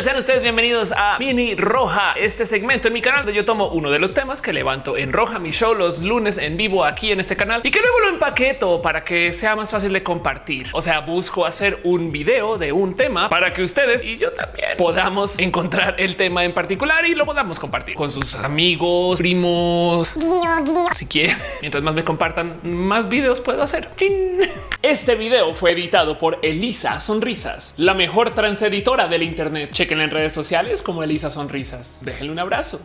tal? Sean ustedes bienvenidos a Mini Roja, este segmento en mi canal donde yo tomo uno de los temas que levanto en Roja, mi show los lunes en vivo aquí en este canal y que luego lo empaqueto para que sea más fácil de compartir. O sea, busco hacer un video de un tema para que ustedes y yo también podamos encontrar el tema en particular y lo podamos compartir con sus amigos, primos, si quieren. Mientras más me compartan, más videos puedo hacer. Este video fue editado por Elisa Sonrisas, la mejor trans editora del Internet. En redes sociales como Elisa Sonrisas. Déjenle un abrazo.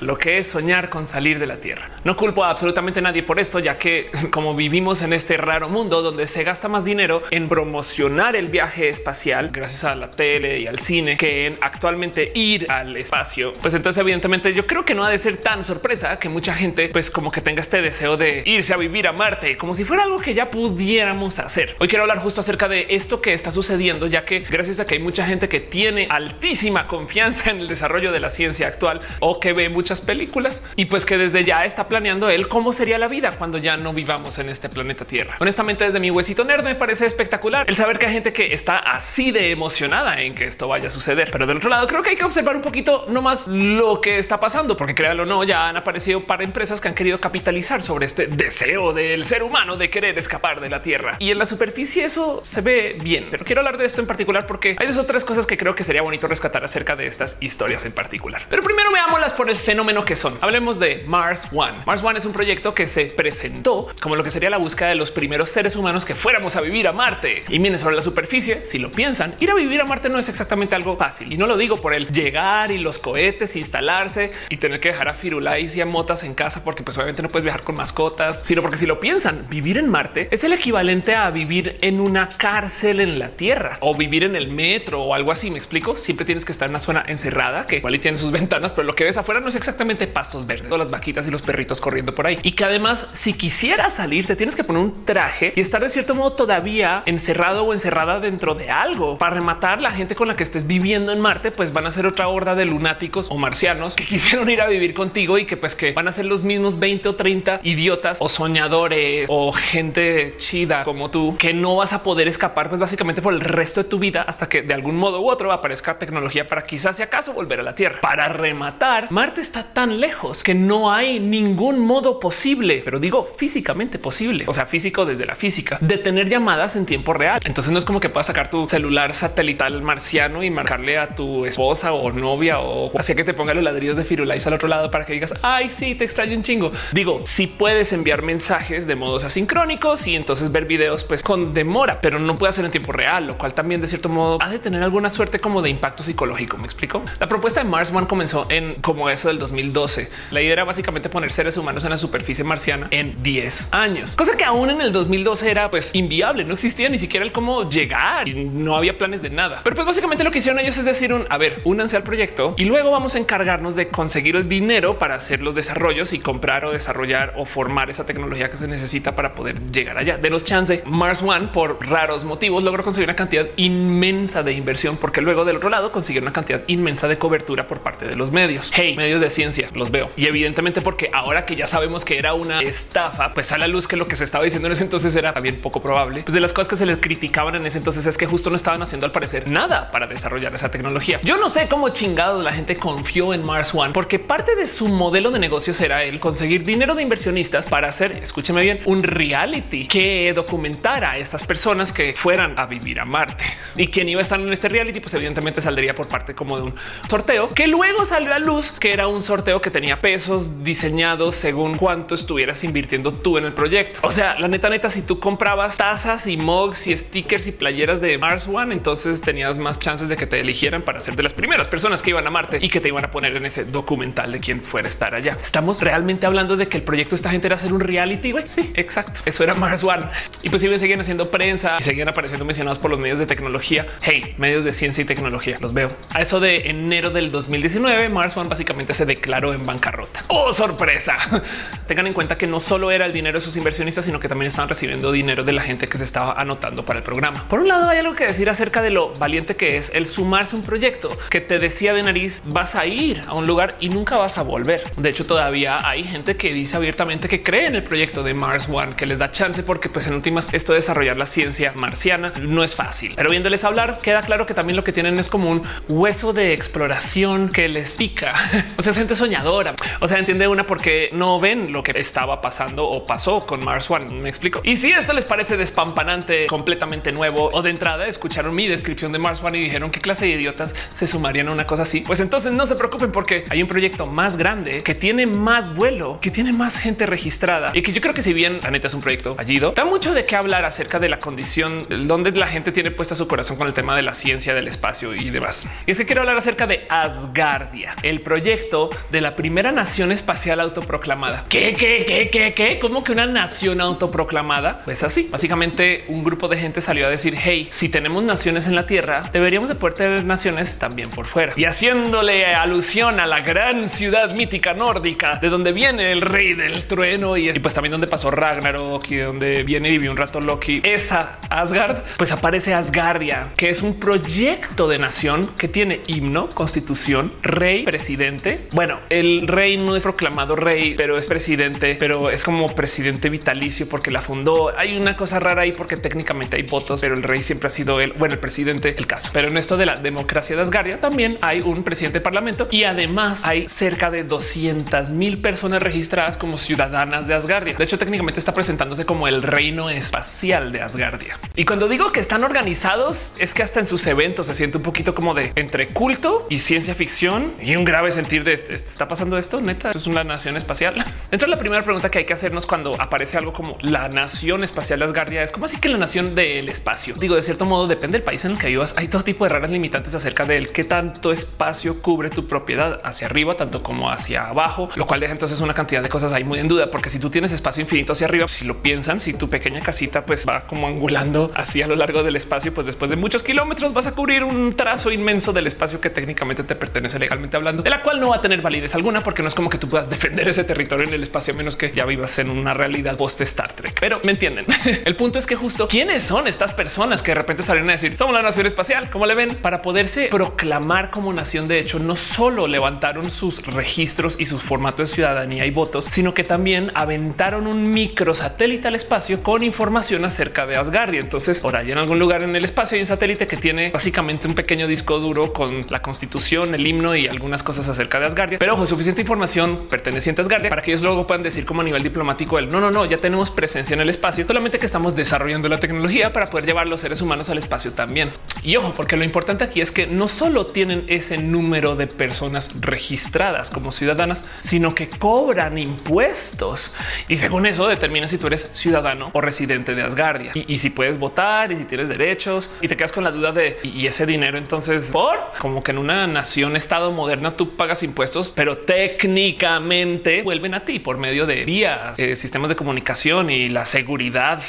Lo que es soñar con salir de la Tierra. No culpo a absolutamente nadie por esto, ya que como vivimos en este raro mundo donde se gasta más dinero en promocionar el viaje espacial gracias a la tele y al cine que en actualmente ir al espacio, pues entonces evidentemente yo creo que no ha de ser tan sorpresa que mucha gente pues como que tenga este deseo de irse a vivir a Marte como si fuera algo que ya pudiéramos hacer. Hoy quiero hablar justo acerca de esto que está sucediendo, ya que gracias a que hay mucha gente que tiene altísima confianza en el desarrollo de la ciencia actual o que ve mucho películas y pues que desde ya está planeando él cómo sería la vida cuando ya no vivamos en este planeta Tierra. Honestamente, desde mi huesito nerd me parece espectacular el saber que hay gente que está así de emocionada en que esto vaya a suceder. Pero del otro lado, creo que hay que observar un poquito no más lo que está pasando, porque créanlo o no, ya han aparecido para empresas que han querido capitalizar sobre este deseo del ser humano de querer escapar de la Tierra. Y en la superficie eso se ve bien, pero quiero hablar de esto en particular porque hay dos o tres cosas que creo que sería bonito rescatar acerca de estas historias en particular. Pero primero veámoslas por el fenómeno fenómeno que son. Hablemos de Mars One. Mars One es un proyecto que se presentó como lo que sería la búsqueda de los primeros seres humanos que fuéramos a vivir a Marte. Y miren sobre la superficie, si lo piensan, ir a vivir a Marte no es exactamente algo fácil. Y no lo digo por el llegar y los cohetes, instalarse y tener que dejar a Firulais y a Motas en casa porque pues obviamente no puedes viajar con mascotas, sino porque si lo piensan, vivir en Marte es el equivalente a vivir en una cárcel en la Tierra o vivir en el metro o algo así. Me explico. Siempre tienes que estar en una zona encerrada que igual y tiene sus ventanas, pero lo que ves afuera no es exactamente exactamente pastos verdes, todas las vaquitas y los perritos corriendo por ahí. Y que además, si quisieras salir, te tienes que poner un traje y estar de cierto modo todavía encerrado o encerrada dentro de algo para rematar la gente con la que estés viviendo en Marte, pues van a ser otra horda de lunáticos o marcianos que quisieron ir a vivir contigo y que pues que van a ser los mismos 20 o 30 idiotas o soñadores o gente chida como tú que no vas a poder escapar pues básicamente por el resto de tu vida hasta que de algún modo u otro aparezca tecnología para quizás si acaso volver a la Tierra. Para rematar, Marte está tan lejos que no hay ningún modo posible, pero digo físicamente posible, o sea, físico desde la física, de tener llamadas en tiempo real. Entonces no es como que puedas sacar tu celular satelital marciano y marcarle a tu esposa o novia o así que te ponga los ladrillos de Firulais al otro lado para que digas, ay, sí, te extraño un chingo. Digo, si puedes enviar mensajes de modos asincrónicos y entonces ver videos pues con demora, pero no puede hacer en tiempo real, lo cual también de cierto modo ha de tener alguna suerte como de impacto psicológico. Me explico. La propuesta de Mars One comenzó en como eso del 2012. La idea era básicamente poner seres humanos en la superficie marciana en 10 años, cosa que aún en el 2012 era pues inviable. No existía ni siquiera el cómo llegar y no había planes de nada. Pero pues básicamente lo que hicieron ellos es decir, un, a ver, únanse al proyecto y luego vamos a encargarnos de conseguir el dinero para hacer los desarrollos y comprar o desarrollar o formar esa tecnología que se necesita para poder llegar allá. De los chance Mars One por raros motivos logró conseguir una cantidad inmensa de inversión porque luego del otro lado consiguieron una cantidad inmensa de cobertura por parte de los medios. Hey, medios de ciencia los veo. Y evidentemente porque ahora que ya sabemos que era una estafa, pues a la luz que lo que se estaba diciendo en ese entonces era también poco probable. Pues de las cosas que se les criticaban en ese entonces es que justo no estaban haciendo al parecer nada para desarrollar esa tecnología. Yo no sé cómo chingados la gente confió en Mars One porque parte de su modelo de negocios era el conseguir dinero de inversionistas para hacer, escúcheme bien, un reality que documentara a estas personas que fueran a vivir a Marte y quien iba a estar en este reality, pues evidentemente saldría por parte como de un sorteo que luego salió a luz que era un sorteo que tenía pesos diseñados según cuánto estuvieras invirtiendo tú en el proyecto. O sea, la neta, neta, si tú comprabas tazas y mugs y stickers y playeras de Mars One, entonces tenías más chances de que te eligieran para ser de las primeras personas que iban a Marte y que te iban a poner en ese documental de quién fuera a estar allá. Estamos realmente hablando de que el proyecto de esta gente era hacer un reality. Sí, exacto. Eso era Mars One. Y pues siguen, seguían haciendo prensa y seguían apareciendo mencionados por los medios de tecnología. Hey, medios de ciencia y tecnología. Los veo. A eso de enero del 2019, Mars One básicamente se declaró en bancarrota. ¡Oh, sorpresa! Tengan en cuenta que no solo era el dinero de sus inversionistas, sino que también estaban recibiendo dinero de la gente que se estaba anotando para el programa. Por un lado, hay algo que decir acerca de lo valiente que es el sumarse a un proyecto que te decía de nariz, vas a ir a un lugar y nunca vas a volver. De hecho, todavía hay gente que dice abiertamente que cree en el proyecto de Mars One, que les da chance porque pues en últimas esto de desarrollar la ciencia marciana no es fácil. Pero viéndoles hablar, queda claro que también lo que tienen es como un hueso de exploración que les pica. o sea, soñadora. O sea, entiende una porque no ven lo que estaba pasando o pasó con Mars One. Me explico. Y si esto les parece despampanante, completamente nuevo o de entrada escucharon mi descripción de Mars One y dijeron qué clase de idiotas se sumarían a una cosa así, pues entonces no se preocupen porque hay un proyecto más grande que tiene más vuelo, que tiene más gente registrada y que yo creo que si bien la neta es un proyecto fallido, da mucho de qué hablar acerca de la condición donde la gente tiene puesta su corazón con el tema de la ciencia, del espacio y demás. Y es que quiero hablar acerca de Asgardia, el proyecto de la primera nación espacial autoproclamada. ¿Qué, qué, qué, qué, qué? ¿Cómo que una nación autoproclamada? Pues así, básicamente un grupo de gente salió a decir, hey, si tenemos naciones en la Tierra, deberíamos de poder tener naciones también por fuera. Y haciéndole alusión a la gran ciudad mítica nórdica, de donde viene el rey del trueno y, pues también donde pasó Ragnarok y donde viene y vivió un rato Loki, esa Asgard, pues aparece Asgardia, que es un proyecto de nación que tiene himno, constitución, rey, presidente. El rey no es proclamado rey, pero es presidente, pero es como presidente vitalicio porque la fundó. Hay una cosa rara ahí porque técnicamente hay votos, pero el rey siempre ha sido él. Bueno, el presidente, el caso. Pero en esto de la democracia de Asgardia también hay un presidente de parlamento y además hay cerca de 200 mil personas registradas como ciudadanas de Asgardia. De hecho, técnicamente está presentándose como el reino espacial de Asgardia. Y cuando digo que están organizados, es que hasta en sus eventos se siente un poquito como de entre culto y ciencia ficción y un grave sentir de este, está pasando esto. Neta, es una nación espacial. De la primera pregunta que hay que hacernos cuando aparece algo como la nación espacial de Asgardia es como así que la nación del espacio. Digo, de cierto modo, depende del país en el que vivas. Hay todo tipo de raras limitantes acerca del qué tanto espacio cubre tu propiedad hacia arriba, tanto como hacia abajo, lo cual deja entonces una cantidad de cosas ahí muy en duda, porque si tú tienes espacio infinito hacia arriba, si lo piensan, si tu pequeña casita pues va como angulando así a lo largo del espacio, pues después de muchos kilómetros vas a cubrir un trazo inmenso del espacio que técnicamente te pertenece legalmente hablando, de la cual no va a tener validez alguna, porque no es como que tú puedas defender ese territorio en el espacio, a menos que ya vivas en una realidad post Star Trek. Pero me entienden. el punto es que justo quiénes son estas personas que de repente salen a decir somos la nación espacial, como le ven, para poderse proclamar como nación. De hecho, no solo levantaron sus registros y sus formatos de ciudadanía y votos, sino que también aventaron un microsatélite al espacio con información acerca de Asgardia. Entonces, ahora hay en algún lugar en el espacio hay un satélite que tiene básicamente un pequeño disco duro con la constitución, el himno y algunas cosas acerca de Asgardia. Pero ojo, suficiente información perteneciente a Asgardia para que ellos luego puedan decir como a nivel diplomático el no, no, no, ya tenemos presencia en el espacio, solamente que estamos desarrollando la tecnología para poder llevar los seres humanos al espacio también. Y ojo, porque lo importante aquí es que no solo tienen ese número de personas registradas como ciudadanas, sino que cobran impuestos. Y según eso determina si tú eres ciudadano o residente de Asgardia. Y, si puedes votar y si tienes derechos y te quedas con la duda de y ese dinero entonces por como que en una nación estado moderna tú pagas impuestos, pero técnicamente vuelven a ti por medio de vías, eh, sistemas de comunicación y la seguridad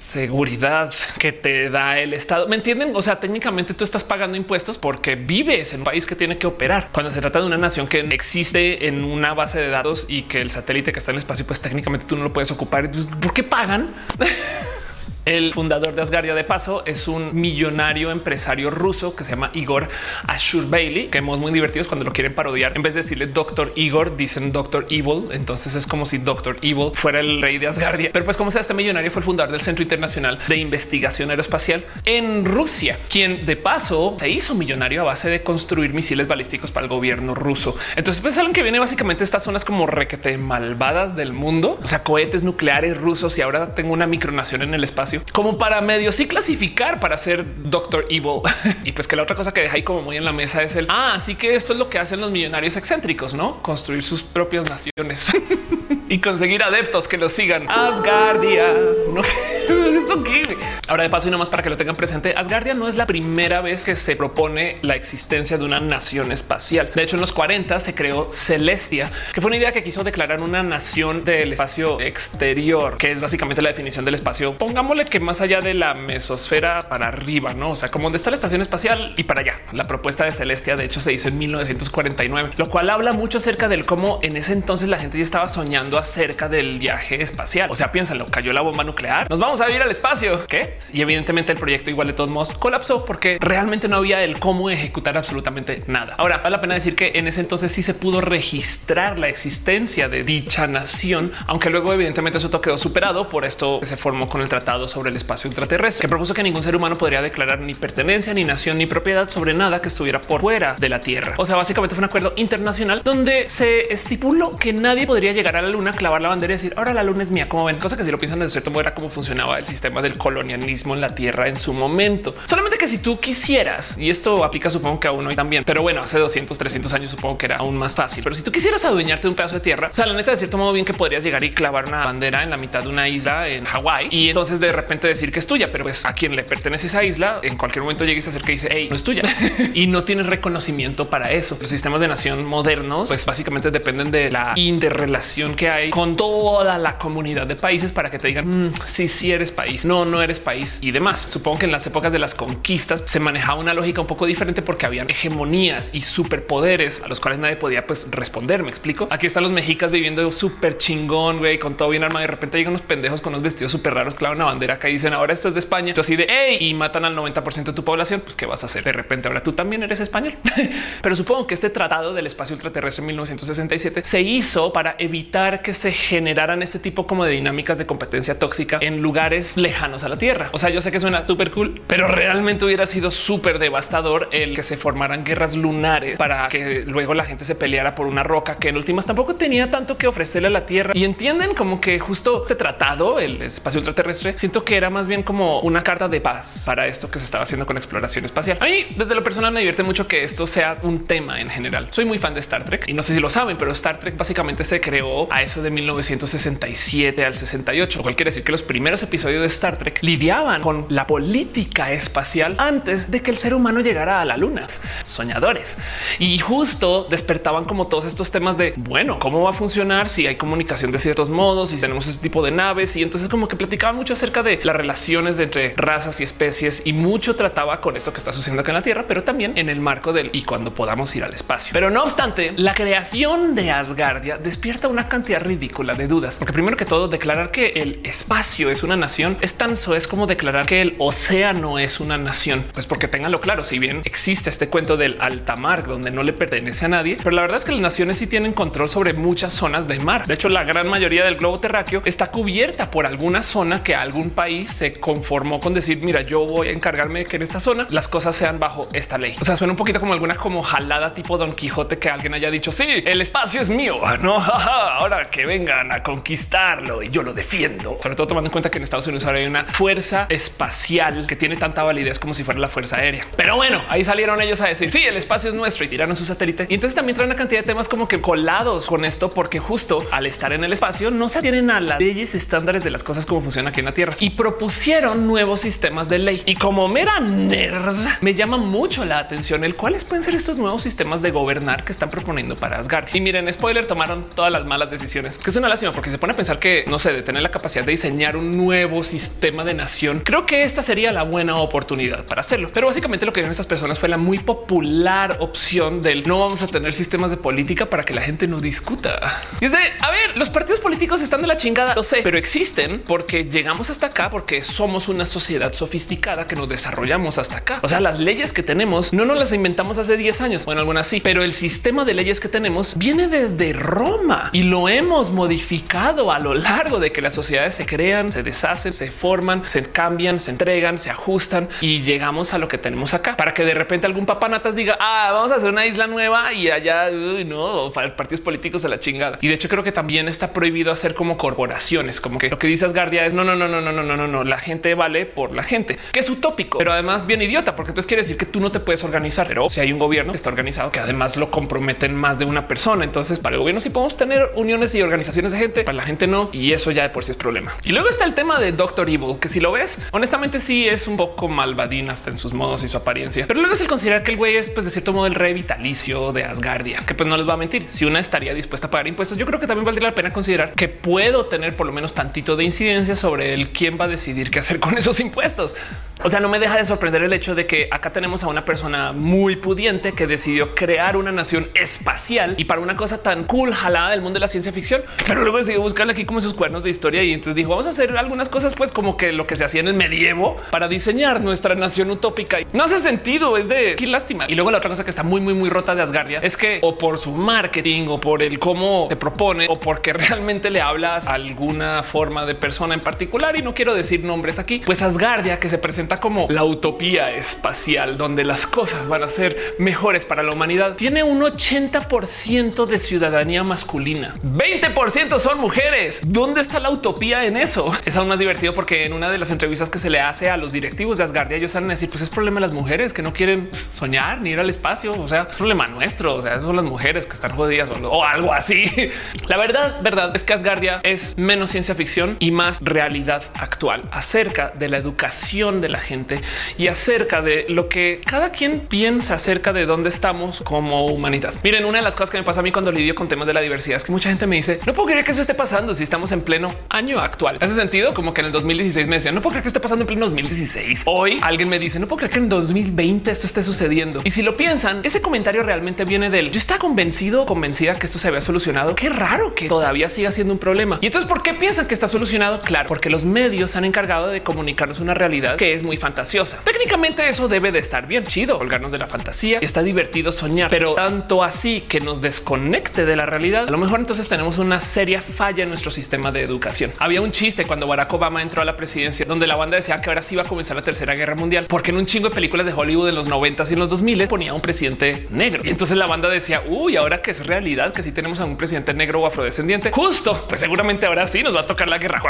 seguridad que te da el Estado. ¿Me entienden? O sea, técnicamente tú estás pagando impuestos porque vives en un país que tiene que operar. Cuando se trata de una nación que existe en una base de datos y que el satélite que está en el espacio, pues técnicamente tú no lo puedes ocupar. ¿Por qué pagan? El fundador de Asgardia de paso es un millonario empresario ruso que se llama Igor Ashurbeili, que hemos muy divertidos cuando lo quieren parodiar. En vez de decirle Doctor Igor, dicen Doctor Evil. Entonces es como si Doctor Evil fuera el rey de Asgardia. Pero pues como sea, este millonario fue el fundador del Centro Internacional de Investigación Aeroespacial en Rusia, quien de paso se hizo millonario a base de construir misiles balísticos para el gobierno ruso. Entonces pues saben que viene básicamente estas zonas como requete malvadas del mundo, o sea, cohetes nucleares rusos y ahora tengo una micronación en el espacio como para medio sí clasificar para ser Doctor Evil. y pues que la otra cosa que deja ahí como muy en la mesa es el ah, así que esto es lo que hacen los millonarios excéntricos, no construir sus propias naciones y conseguir adeptos que los sigan. Asgardia. No, esto? Ahora de paso y nomás para que lo tengan presente, Asgardia no es la primera vez que se propone la existencia de una nación espacial. De hecho, en los 40 se creó Celestia, que fue una idea que quiso declarar una nación del espacio exterior, que es básicamente la definición del espacio. Pongámosle que más allá de la mesosfera para arriba, no? O sea, como donde está la estación espacial y para allá. La propuesta de Celestia, de hecho, se hizo en 1949, lo cual habla mucho acerca del cómo en ese entonces la gente ya estaba soñando acerca del viaje espacial. O sea, piénsalo, cayó la bomba nuclear, nos vamos a ir al espacio. ¿Qué? Y evidentemente el proyecto igual de todos modos colapsó porque realmente no había el cómo ejecutar absolutamente nada. Ahora vale la pena decir que en ese entonces sí se pudo registrar la existencia de dicha nación, aunque luego evidentemente eso quedó superado por esto que se formó con el Tratado sobre el Espacio Ultraterrestre, que propuso que ningún ser humano podría declarar ni pertenencia, ni nación, ni propiedad sobre nada que estuviera por fuera de la Tierra. O sea, básicamente fue un acuerdo internacional donde se estipuló que nadie podría llegar a la luna, clavar la bandera y decir ahora la luna es mía. Como ven, cosa que si lo piensan de cierto modo era cómo funcionaba el sistema del colonialismo en la Tierra en su momento. Solamente que si tú quisieras, y esto aplica supongo que aún hoy también, pero bueno, hace 200, 300 años supongo que era aún más fácil. Pero si tú quisieras adueñarte de un pedazo de tierra, o sea, la neta de cierto modo bien que podrías llegar y clavar una bandera en la mitad de una isla en Hawái y entonces de repente decir que es tuya, pero pues a quien le pertenece esa isla, en cualquier momento llegues a hacer que dice, hey, no es tuya y no tienes reconocimiento para eso. Los sistemas de nación modernos, pues básicamente dependen de la interrelación que hay con toda la comunidad de países para que te digan mm, si sí, eres país, no, no eres país y demás. Supongo que en las épocas de las conquistas se manejaba una lógica un poco diferente porque habían hegemonías y superpoderes a los cuales nadie podía pues responder. Me explico. Aquí están los mexicas viviendo súper chingón, güey, con todo bien armado. De repente llegan unos pendejos con unos vestidos súper raros, clavan una bandera y dicen ahora esto es de España. Entonces así de hey y matan al 90% de tu población. Pues qué vas a hacer de repente ahora tú también eres español. Pero supongo que este tratado del espacio ultraterrestre en 1967 se hizo para evitar que se generaran este tipo como de dinámicas de competencia tóxica en lugares lejanos a la Tierra. O sea, yo sé que suena súper cool, pero realmente hubiera sido súper devastador el que se formaran guerras lunares para que luego la gente se peleara por una roca que en últimas tampoco tenía tanto que ofrecerle a la Tierra. Y entienden como que justo este tratado, el espacio ultraterrestre, siento que era más bien como una carta de paz para esto que se estaba haciendo con exploración espacial. A mí, desde lo personal, me divierte mucho que esto sea un tema en general. Soy muy fan de Star Trek y no sé si lo saben, pero Star Trek básicamente se creó a eso de 1967 al 68, lo cual quiere decir que los primeros episodios de Star Trek lidiaban con la política espacial antes de que el ser humano llegara a la luna. Soñadores. Y justo despertaban como todos estos temas de, bueno, ¿cómo va a funcionar si hay comunicación de ciertos modos, y tenemos este tipo de naves? Y entonces como que platicaban mucho acerca de las relaciones entre razas y especies y mucho trataba con esto que está sucediendo acá en la Tierra, pero también en el marco del y cuando podamos ir al espacio. Pero no obstante, la creación de Asgardia despierta una cantidad ridícula de dudas, porque primero que todo declarar que el espacio es una nación es tan so es como declarar que el océano es una nación, pues porque ténganlo claro, si bien existe este cuento del alta mar donde no le pertenece a nadie, pero la verdad es que las naciones sí tienen control sobre muchas zonas de mar. De hecho, la gran mayoría del globo terráqueo está cubierta por alguna zona que algún país se conformó con decir, mira, yo voy a encargarme de que en esta zona las cosas sean bajo esta ley. O sea, suena un poquito como alguna como jalada tipo Don Quijote que alguien haya dicho, sí, el espacio es mío, no, ahora que vengan a conquistarlo y yo lo defiendo. Sobre todo tomando en cuenta que en Estados Unidos ahora hay una fuerza espacial que tiene tanta validez como si fuera la fuerza aérea. Pero bueno, ahí salieron ellos a decir, sí, el espacio es nuestro y tiraron su satélite. Y entonces también trae una cantidad de temas como que colados con esto, porque justo al estar en el espacio no se tienen a las leyes estándares de las cosas como funciona aquí en la Tierra y propusieron nuevos sistemas de ley. Y como mera nerd, me llama mucho la atención el cuáles pueden ser estos nuevos sistemas de gobernar que están proponiendo para Asgard. Y miren, spoiler, tomaron todas las malas decisiones, que es una lástima porque se pone a pensar que no sé, de tener la capacidad de diseñar un nuevo sistema de nación. Creo que esta sería la buena oportunidad para hacerlo. Pero básicamente lo que vieron estas personas fue la muy popular opción del no vamos a tener sistemas de política para que la gente no discuta. Y es de a ver, los partidos políticos están de la chingada, lo sé, pero existen porque llegamos hasta acá, porque somos una sociedad sofisticada que nos desarrollamos hasta acá. O sea, las leyes que tenemos no nos las inventamos hace 10 años. Bueno, algunas sí, pero el sistema de leyes que tenemos viene desde Roma y lo hemos modificado a lo largo de que las sociedades se crean, se deshacen, se forman, se cambian, se entregan, se ajustan y llegamos a lo que tenemos acá para que de repente algún papanatas diga, ah, vamos a hacer una isla nueva y allá no para partidos políticos de la chingada. Y de hecho creo que también está prohibido hacer como corporaciones, como que lo que dice Asgardia es no, no, no, no, no, no, no, no, no. La gente vale por la gente, que es utópico, pero además bien idiota, porque entonces quiere decir que tú no te puedes organizar. Pero si hay un gobierno que está organizado, que además lo comprometen más de una persona. Entonces para el gobierno sí podemos tener y organizaciones de gente, para la gente no. Y eso ya de por sí es problema. Y luego está el tema de Doctor Evil, que si lo ves, honestamente sí es un poco malvadín hasta en sus modos y su apariencia. Pero luego es el considerar que el güey es pues de cierto modo el rey vitalicio de Asgardia, que pues no les va a mentir. Si una estaría dispuesta a pagar impuestos, yo creo que también valdría la pena considerar que puedo tener por lo menos tantito de incidencia sobre el quién va a decidir qué hacer con esos impuestos. O sea, no me deja de sorprender el hecho de que acá tenemos a una persona muy pudiente que decidió crear una nación espacial y para una cosa tan cool jalada del mundo de la ciencia ficción, pero luego decidió buscarle aquí como esos cuernos de historia y entonces dijo vamos a hacer algunas cosas pues como que lo que se hacía en el medievo para diseñar nuestra nación utópica. No hace sentido, es de qué lástima. Y luego la otra cosa que está muy, muy, muy rota de Asgardia es que o por su marketing o por el cómo te propone o porque realmente le hablas a alguna forma de persona en particular y no quiero decir nombres aquí, pues Asgardia que se presenta como la utopía espacial donde las cosas van a ser mejores para la humanidad, tiene un 80% de ciudadanía masculina. 20% son mujeres. ¿Dónde está la utopía en eso? Es aún más divertido porque en una de las entrevistas que se le hace a los directivos de Asgardia, ellos van a decir, pues es problema de las mujeres que no quieren soñar ni ir al espacio. O sea, es problema nuestro. O sea, son las mujeres que están jodidas o, o algo así. La verdad, verdad es que Asgardia es menos ciencia ficción y más realidad actual acerca de la educación de la gente y acerca de lo que cada quien piensa acerca de dónde estamos como humanidad. Miren, una de las cosas que me pasa a mí cuando lidio con temas de la diversidad es que mucha gente me dice no puedo creer que eso esté pasando si estamos en pleno año actual. Hace sentido como que en el 2016 me decían no puedo creer que esté pasando en pleno 2016. Hoy alguien me dice no puedo creer que en 2020 esto esté sucediendo. Y si lo piensan, ese comentario realmente viene del yo estaba convencido, convencida que esto se había solucionado. Qué raro que todavía siga siendo un problema. Y entonces, ¿por qué piensan que está solucionado? Claro, porque los medios han encargado de comunicarnos una realidad que es muy fantasiosa. Técnicamente eso debe de estar bien chido, colgarnos de la fantasía. Está divertido soñar, pero tanto así que nos desconecte de la realidad. A lo mejor entonces tenemos una seria falla en nuestro sistema de educación. Había un chiste cuando Barack Obama entró a la presidencia donde la banda decía que ahora sí iba a comenzar la tercera guerra mundial, porque en un chingo de películas de Hollywood en los 90 y en los 2000 ponía un presidente negro. Y entonces la banda decía, uy, ahora que es realidad, que si tenemos a un presidente negro o afrodescendiente, justo, pues seguramente ahora sí nos va a tocar la guerra.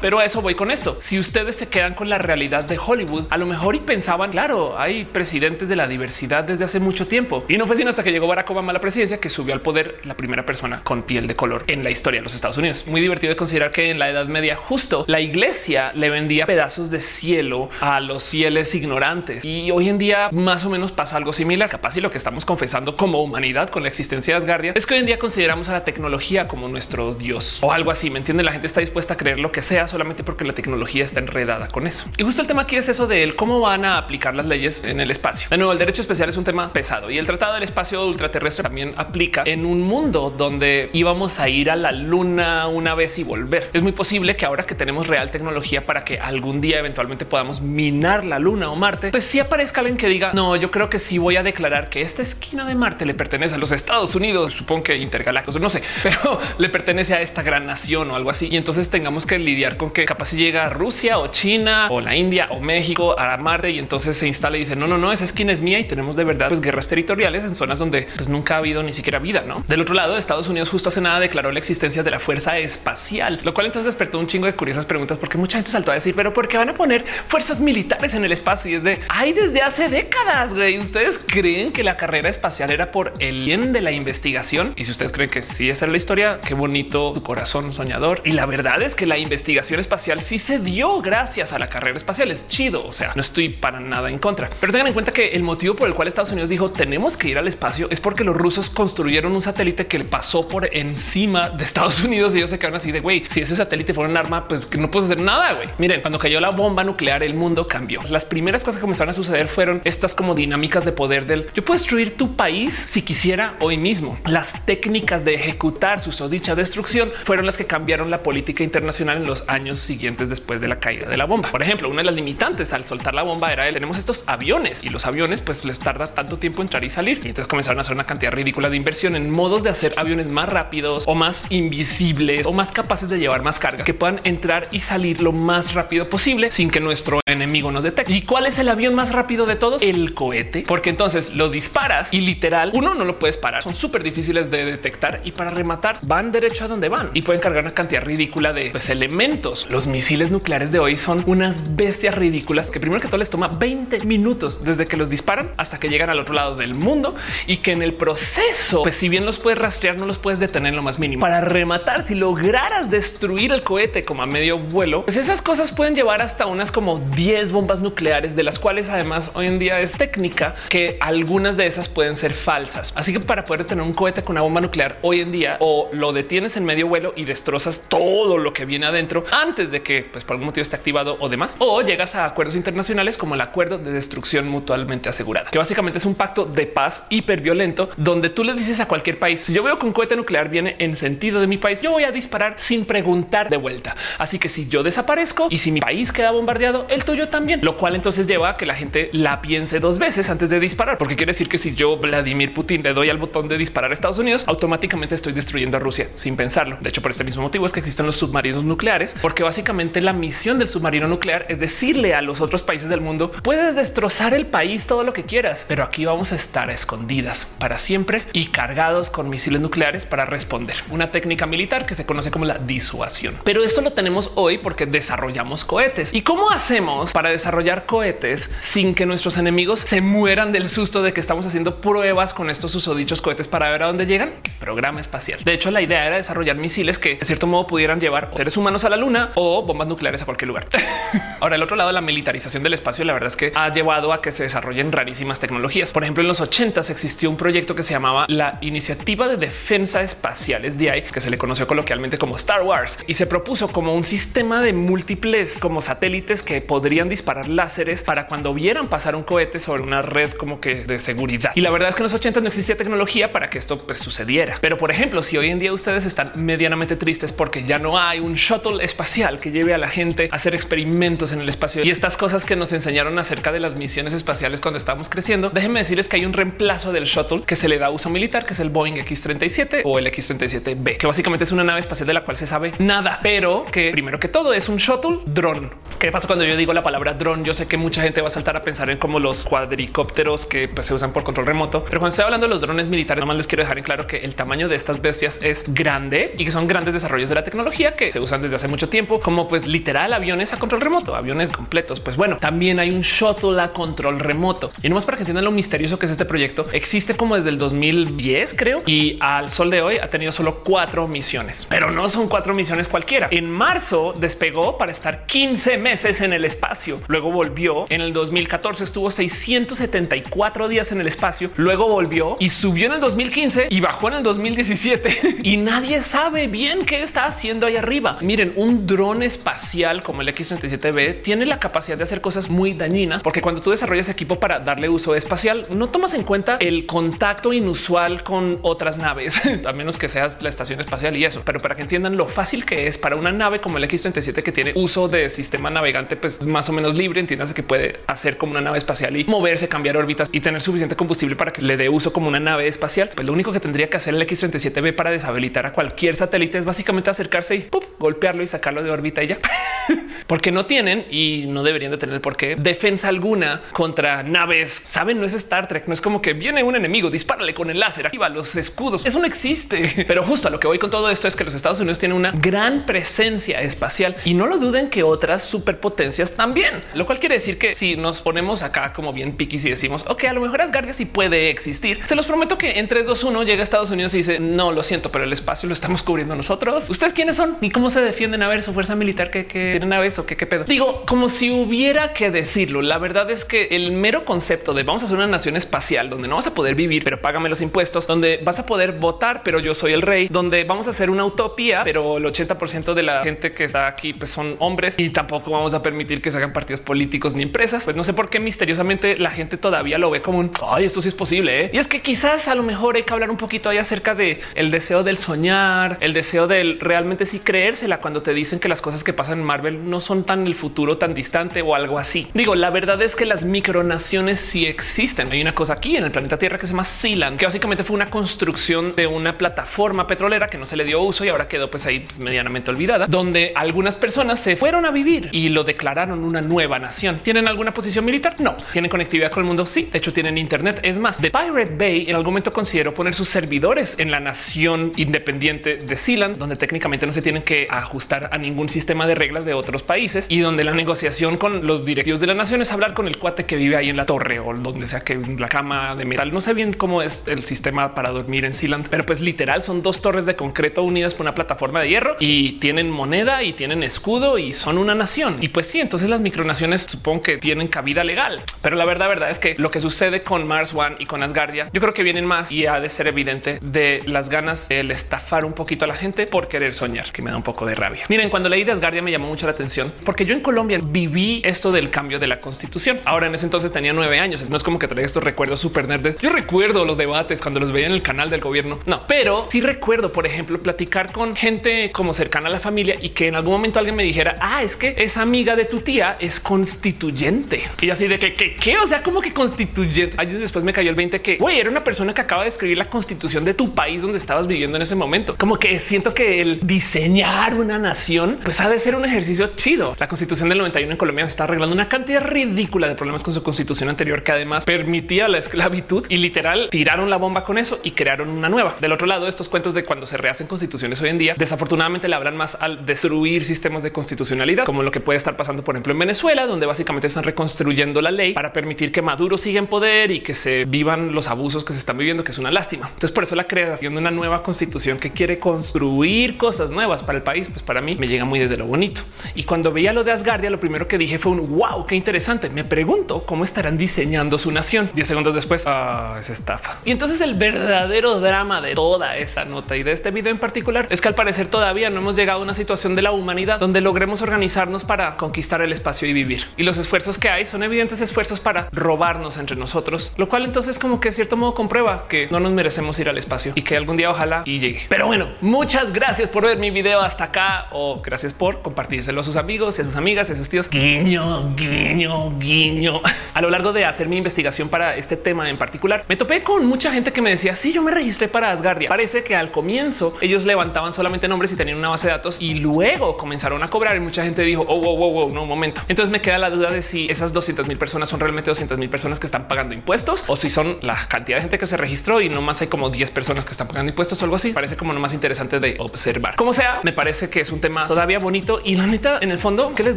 Pero a eso voy con esto. Si ustedes se quedan con la realidad de Hollywood, a lo mejor y pensaban, claro, hay presidentes de la diversidad desde hace mucho tiempo. Y no fue sino hasta que llegó Barack Obama a la presidencia que subió al poder la primera persona con piel de color en la historia de los Estados Unidos. Muy divertido de considerar que en la Edad Media justo la iglesia le vendía pedazos de cielo a los fieles ignorantes. Y hoy en día más o menos pasa algo similar. Capaz y lo que estamos confesando como humanidad con la existencia de Asgardia es que hoy en día consideramos a la tecnología como nuestro dios o algo así. Me entiende? La gente está dispuesta a creer lo que sea solamente porque la tecnología está enredada con eso. Y justo el tema aquí es eso de cómo van a aplicar las leyes en el espacio. De nuevo, el derecho especial es un tema pesado y el tratado del espacio ultraterrestre también aplica en un mundo donde íbamos a ir a la luna una vez y volver. Es muy posible que ahora que tenemos real tecnología para que algún día eventualmente podamos minar la luna o Marte, pues si aparezca alguien que diga no, yo creo que sí voy a declarar que esta esquina de Marte le pertenece a los Estados Unidos, supongo que intergalácticos, no sé, pero le pertenece a esta gran nación o algo así. Y entonces tengamos que lidiar con que capaz si llega Rusia o China o la India o México a Marte y entonces se instala y dice no, no, no, esa esquina es mía y tenemos de verdad pues, guerras territoriales en zonas donde pues, nunca ha habido ni siquiera vida. No del otro lado, Estados Unidos justo hace nada declaró la existencia de la fuerza espacial, lo cual entonces despertó un chingo de curiosas preguntas porque mucha gente saltó a decir, pero ¿por qué van a poner fuerzas militares en el espacio? Y es de hay desde hace décadas. Güey. Ustedes creen que la carrera espacial era por el bien de la investigación? Y si ustedes creen que sí, esa es la historia, qué bonito tu corazón soñador. Y la verdad es que la investigación espacial sí se dio gracias a la carrera espacial. Es chido. O sea, no estoy para nada en contra, pero tengan en cuenta que el motivo por el cual Estados Unidos dijo tenemos que ir al espacio es porque los rusos construyeron un satélite que le pasó por encima de Estados Unidos y ellos se quedaron así de güey. Si ese satélite fuera un arma, pues que no puedes hacer nada. Güey, miren, cuando cayó la bomba nuclear, el mundo cambió. Las primeras cosas que comenzaron a suceder fueron estas como dinámicas de poder del yo puedo destruir tu país si quisiera hoy mismo. Las técnicas de ejecutar su dicha destrucción fueron las que cambiaron la política internacional en los años siguientes después de la caída de la bomba. Por ejemplo, una de las limitantes al soltar la bomba era el tenemos estos aviones y los aviones pues les tarda tanto tiempo entrar y salir. Y entonces comenzaron a hacer una cantidad ridícula de inversión en modos de hacer aviones más rápidos o más invisibles o más capaces de llevar más carga que puedan entrar y salir lo más rápido posible sin que nuestro enemigo nos detecte. ¿Y cuál es el avión más rápido de todos? El cohete, porque entonces lo disparas y literal uno no lo puedes parar. Son súper difíciles de detectar y para rematar van derecho a donde van y pueden cargar una cantidad ridícula de pues, elementos. Los misiles nucleares de hoy son unas bestias ridículas que primero que todo les toma 20 minutos desde que los disparan hasta que llegan al otro lado del mundo y que en el proceso, pues si bien los puedes rastrear, no los puedes detener en lo más mínimo. Para rematar, si lograras destruir el cohete como a medio vuelo, pues esas cosas pueden llevar hasta unas como 10 bombas nucleares, de las cuales además hoy en día es técnica que algunas de esas pueden ser falsas. Así que para poder tener un cohete con una bomba nuclear hoy en día o lo detienes en medio vuelo y destrozas todo lo que viene adentro antes de que pues por algún motivo esté activado o demás, o llegas a acuerdos internacionales como el acuerdo de destrucción mutuamente asegurada, que básicamente es un pacto de paz hiper violento donde tú le dices a cualquier país, si yo veo que un cohete nuclear viene en sentido de mi país, yo voy a disparar sin preguntar de vuelta. Así que si yo desaparezco y si mi país queda bombardeado, el tuyo también, lo cual entonces lleva a que la gente la piense dos veces antes de disparar, porque quiere decir que si yo Vladimir Putin le doy al botón de disparar a Estados Unidos, automáticamente estoy destruyendo a Rusia sin pensarlo. De hecho, por este mismo motivo es que existen los submarinos nucleares, porque básicamente la misión del submarino nuclear es decirle a los otros países del mundo, puedes destrozar el país todo lo que quieras, pero aquí vamos a estar escondidas para siempre y cargados con misiles nucleares para responder. Una técnica militar que se conoce como la disuasión. Pero esto lo tenemos hoy porque desarrollamos cohetes. ¿Y cómo hacemos para desarrollar cohetes sin que nuestros enemigos se mueran del susto de que estamos haciendo pruebas con estos usodichos cohetes para ver a dónde llegan? Programa espacial. De hecho, la idea era desarrollar misiles que de cierto modo pudieran llevar seres humanos a la luna o bombas nucleares a cualquier lugar. Ahora, el otro lado, la militarización del espacio, la verdad es que ha llevado a que se desarrollen rarísimas tecnologías. Por ejemplo, en los 80 existió un proyecto que se llamaba la Iniciativa de Defensa Espacial, SDI, que se le conoció coloquialmente como Star Wars y se propuso como un sistema de múltiples como satélites que podrían disparar láseres para cuando vieran pasar un cohete sobre una red como que de seguridad. Y la verdad es que en los 80 no existía tecnología para que esto pues, sucediera. Pero por ejemplo, si hoy en día ustedes están medianamente tristes porque ya no hay un shuttle espacial que lleve a la gente a hacer experimentos en el espacio y estas cosas que nos enseñaron acerca de las misiones espaciales cuando estábamos creciendo, déjenme decirles que hay un reemplazo del shuttle que se le da uso militar, que es el Boeing X-37 o el X-37B, que básicamente es una nave espacial de la cual se sabe nada, pero que primero que todo es un shuttle dron. ¿Qué pasa cuando yo digo la palabra dron? Yo sé que mucha gente va a saltar a pensar en como los cuadricópteros que pues, se usan por control remoto, pero cuando estoy hablando de los drones militares, nomás les quiero dejar en claro que el tamaño de estas bestias es grande y que son grandes desarrollos de la tecnología que se usan desde hace mucho tiempo, como pues literal aviones a control remoto, aviones completos. Pues bueno, también hay un shuttle a control remoto y no más para que entiendan lo misterioso que es este proyecto. Existe como desde el 2010, creo, y al sol de hoy ha tenido solo cuatro misiones, pero no son cuatro misiones cualquiera. En marzo despegó para estar 15 meses en el espacio. Luego volvió en el 2014, estuvo 674 días en el espacio. Luego volvió y subió en el 2015 y bajó en el 2017 y nadie sabe bien qué está haciendo ahí arriba. Miren, un dron espacial como el X-37B tiene la capacidad de hacer cosas muy dañinas porque cuando tú desarrollas equipo para darle uso espacial, no tomas en cuenta el contacto inusual con otras naves, a menos que seas la estación espacial y eso. Pero para que entiendan lo fácil que es para una nave como el X-37 que tiene uso de sistema navegante, pues más o menos libre, entiendas que puede hacer como una nave espacial y moverse, cambiar órbitas y tener suficiente combustible para que le dé uso como una nave espacial. Pues lo único que tendría que hacer el X-37B para deshabilitar a cualquier satélite es básicamente acercarse y golpearlo y sacarlo de órbita y ya. porque no tienen y no deberían de tener por qué defensa alguna contra naves. Saben, no es Star Trek, no es como que viene un enemigo, dispárale con el láser, activa los escudos. Eso no existe. Pero justo a lo que voy con todo esto es que los Estados Unidos tienen una gran presencia espacial y no lo duden que otras superpotencias también, lo cual quiere decir que si nos ponemos acá como bien piquis y decimos, ok, a lo mejor Asgardia sí puede existir. Se los prometo que en 3, 2, 1 llega a Estados Unidos y dice, no, lo siento, pero el espacio lo estamos cubriendo nosotros. ¿Ustedes quiénes son? ¿Y cómo se defienden? A ver, su fuerza militar que, que tienen naves o qué, qué pedo. Digo, como si hubiera que decirlo. La verdad es que el mero concepto de vamos a hacer una nación espacial donde no vas a poder vivir, pero págame los impuestos, donde vas a poder votar, pero yo soy el rey, donde vamos a hacer una utopía, pero el 80% de la gente que está aquí pues son hombres y tampoco vamos a permitir que se hagan partidos políticos ni empresas. Pues no sé por qué misteriosamente la gente todavía lo ve como un ay, esto sí es posible. ¿eh? Y es que quizás a lo mejor hay que hablar un poquito ahí acerca de el deseo del soñar, el deseo del realmente sí creérsela cuando te dicen que las cosas que pasan en Marvel no son tan el futuro tan distante o algo así. Digo, la verdad es que las micronaciones sí existen. Hay una cosa aquí en el planeta Tierra que se llama Sealand, que básicamente fue una construcción de una plataforma petrolera que no se le dio uso y ahora quedó pues ahí medianamente olvidada, donde algunas personas se fueron a vivir y lo declararon una nueva nación. ¿Tienen alguna posición militar? No. ¿Tienen conectividad con el mundo? Sí. De hecho, tienen internet. Es más, de Pirate Bay en algún momento consideró poner sus servidores en la nación independiente de Sealand, donde técnicamente no se tienen que ajustar a ningún sistema de reglas de otros países y donde la negociación con los directivos de la nación es hablar con el cuate que vive ahí en la torre o donde sea que la cama de metal. No sé bien cómo es el sistema para dormir en Sealand, pero pues literal son dos torres de concreto unidas por una plataforma de hierro y tienen moneda y tienen escudo y son una nación. Y pues sí, entonces las micronaciones supongo que tienen cabida legal, pero la verdad, verdad es que lo que sucede con Mars One y con Asgardia, yo creo que vienen más y ha de ser evidente de las ganas el estafar un poquito a la gente por querer soñar, que me da un poco de rabia. Miren, cuando leí de Asgardia me llamó mucho la atención porque yo en Colombia viví esto del cambio de la constitución. Ahora en ese entonces tenía nueve años. No es como que traiga estos recuerdos súper nerds. Yo recuerdo los debates cuando los veía en el canal del gobierno. No, pero sí recuerdo, por ejemplo, platicar con gente como cercana a la familia y que en algún momento alguien me dijera, ah, es que esa amiga de tu tía es constituyente. Y así de que, que, que o sea, como que constituyente. Años después me cayó el 20 que, güey, era una persona que acaba de escribir la constitución de tu país donde estabas viviendo en ese momento. Como que siento que el diseñar una nación, pues ha de ser un ejercicio chido. La constitución del 91 en Colombia está arreglando una cantidad ridícula de problemas con su constitución anterior que además permitía la esclavitud y literal tiraron la bomba con eso y crearon una nueva. Del otro lado, estos cuentos de cuando se rehacen constituciones hoy en día, desafortunadamente le hablan más al destruir sistemas de constitucionalidad, como lo que puede estar pasando, por ejemplo, en Venezuela, donde básicamente están reconstruyendo la ley para permitir que Maduro siga en poder y que se vivan los abusos que se están viviendo, que es una lástima. Entonces, por eso la creación de una nueva constitución que quiere construir cosas nuevas para el país, pues para mí me llega muy desde lo bonito. Y cuando veía lo de Asgardia, lo primero que dije fue un wow, qué interesante. Me pregunto cómo estarán diseñando su nación. Diez segundos después, ah, es estafa. Y entonces el verdadero drama de toda esta nota y de este video en particular es que al parecer todavía no hemos llegado a una situación de la humanidad donde logremos organizarnos para conquistar el espacio y vivir. Y los esfuerzos que hay son evidentes esfuerzos para robarnos entre nosotros, lo cual entonces como que de cierto modo comprueba que no nos merecemos ir al espacio y que algún día ojalá y llegue. Pero bueno, muchas gracias por ver mi video hasta acá o gracias por compartírselo a sus amigos y a sus amigas y a sus tíos. Guiño, guiño, guiño. A lo largo de hacer mi investigación para este tema en particular, me topé con mucha gente que me decía, sí, yo me registré para Asgardia. Parece que al comienzo ellos levantaban solamente nombres y tenían una base de datos y luego comenzaron a cobrar y mucha gente dijo, oh, wow, wow, no, un momento. Entonces me queda la duda de si esas 200 mil personas son realmente 200 mil personas que están pagando impuestos o si son la cantidad de gente que se registró y no más hay como 10 personas que están pagando impuestos o algo así. Parece como lo más interesante de observar. Como sea, me parece que es un tema todavía bonito y la neta, en el fondo, ¿qué les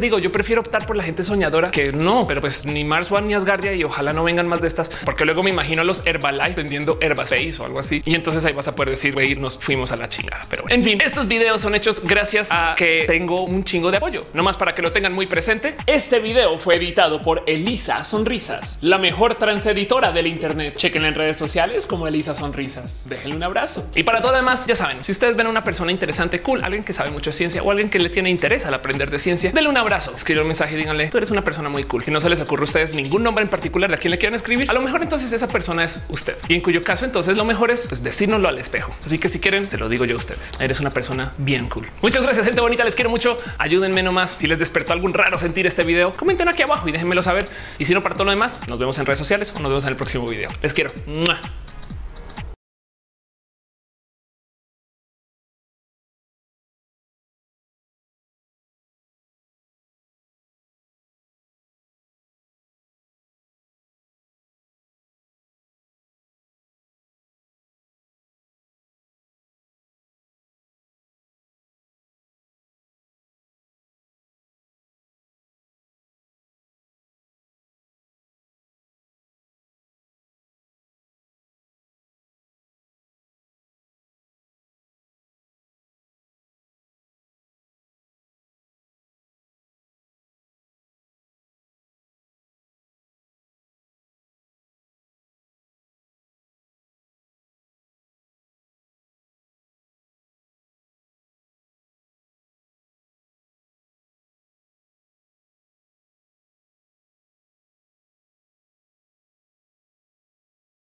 digo? Yo prefiero optar por la gente soñadora que no, pero pues ni Mars One ni Asgardia y ojalá no vengan más de estas, porque luego me imagino los Herbalife vendiendo Herbaspace o algo así. Y entonces ahí vas a poder decir, güey, nos fuimos a la chingada. Pero en fin, estos videos son hechos gracias a que tengo un chingo de apoyo, no más para que lo tengan muy presente. Este video fue editado por Elisa Sonrisas, la mejor transeditora del Internet. Chequen en redes sociales como Elisa Sonrisas. Déjenle un abrazo. Y para todo lo demás, ya saben, si ustedes ven a una persona interesante, cool, alguien que sabe mucho ciencia o alguien que le tiene interés al aprender de ciencia, denle un abrazo, escribe un mensaje y díganle, tú eres una persona muy cool. Y no se les ocurre a ustedes ningún nombre en particular a quien le quieran escribir. A lo mejor entonces esa persona es usted. Y en cuyo caso entonces lo mejor es pues, decírnoslo al espejo. Así que si quieren, se lo digo yo a ustedes. Eres una persona bien cool. Muchas gracias, gente bonita. Les quiero mucho. Ayúdenme nomás. Si les despertó algún raro sentir este video, comenten aquí abajo y déjenmelo saber. Y si no, para todo lo demás, nos vemos en redes sociales o nos vemos en el próximo video. Les quiero.